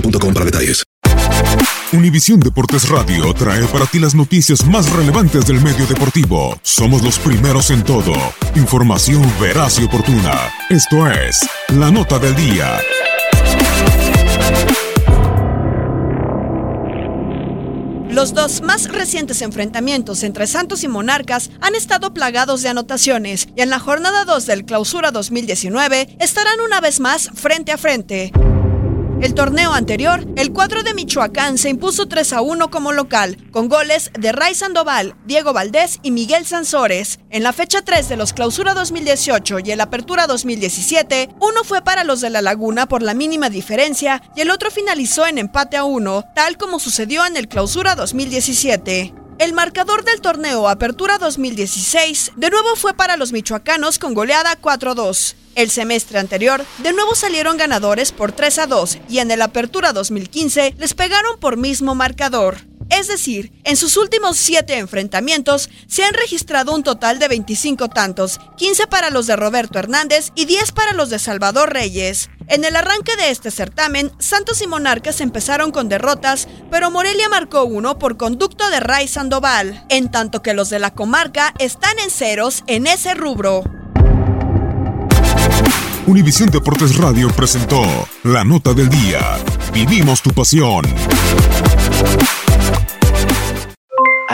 boostmobile.com para detalles. Univisión Deportes Radio trae para ti las noticias más relevantes del medio deportivo. Somos los primeros en todo. Información veraz y oportuna. Esto es La Nota del Día. Los dos más recientes enfrentamientos entre Santos y Monarcas han estado plagados de anotaciones y en la jornada 2 del Clausura 2019 estarán una vez más frente a frente. El torneo anterior, el cuadro de Michoacán se impuso 3 a 1 como local, con goles de Ray Sandoval, Diego Valdés y Miguel Sansores. En la fecha 3 de los Clausura 2018 y el Apertura 2017, uno fue para los de La Laguna por la mínima diferencia y el otro finalizó en empate a 1, tal como sucedió en el Clausura 2017. El marcador del torneo Apertura 2016 de nuevo fue para los michoacanos con goleada 4-2. El semestre anterior, de nuevo salieron ganadores por 3 a 2 y en el Apertura 2015 les pegaron por mismo marcador. Es decir, en sus últimos 7 enfrentamientos se han registrado un total de 25 tantos, 15 para los de Roberto Hernández y 10 para los de Salvador Reyes. En el arranque de este certamen, Santos y Monarcas empezaron con derrotas, pero Morelia marcó uno por conducto de Ray Sandoval, en tanto que los de la comarca están en ceros en ese rubro. Univisión Deportes Radio presentó La Nota del Día. Vivimos tu pasión.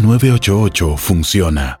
988 funciona.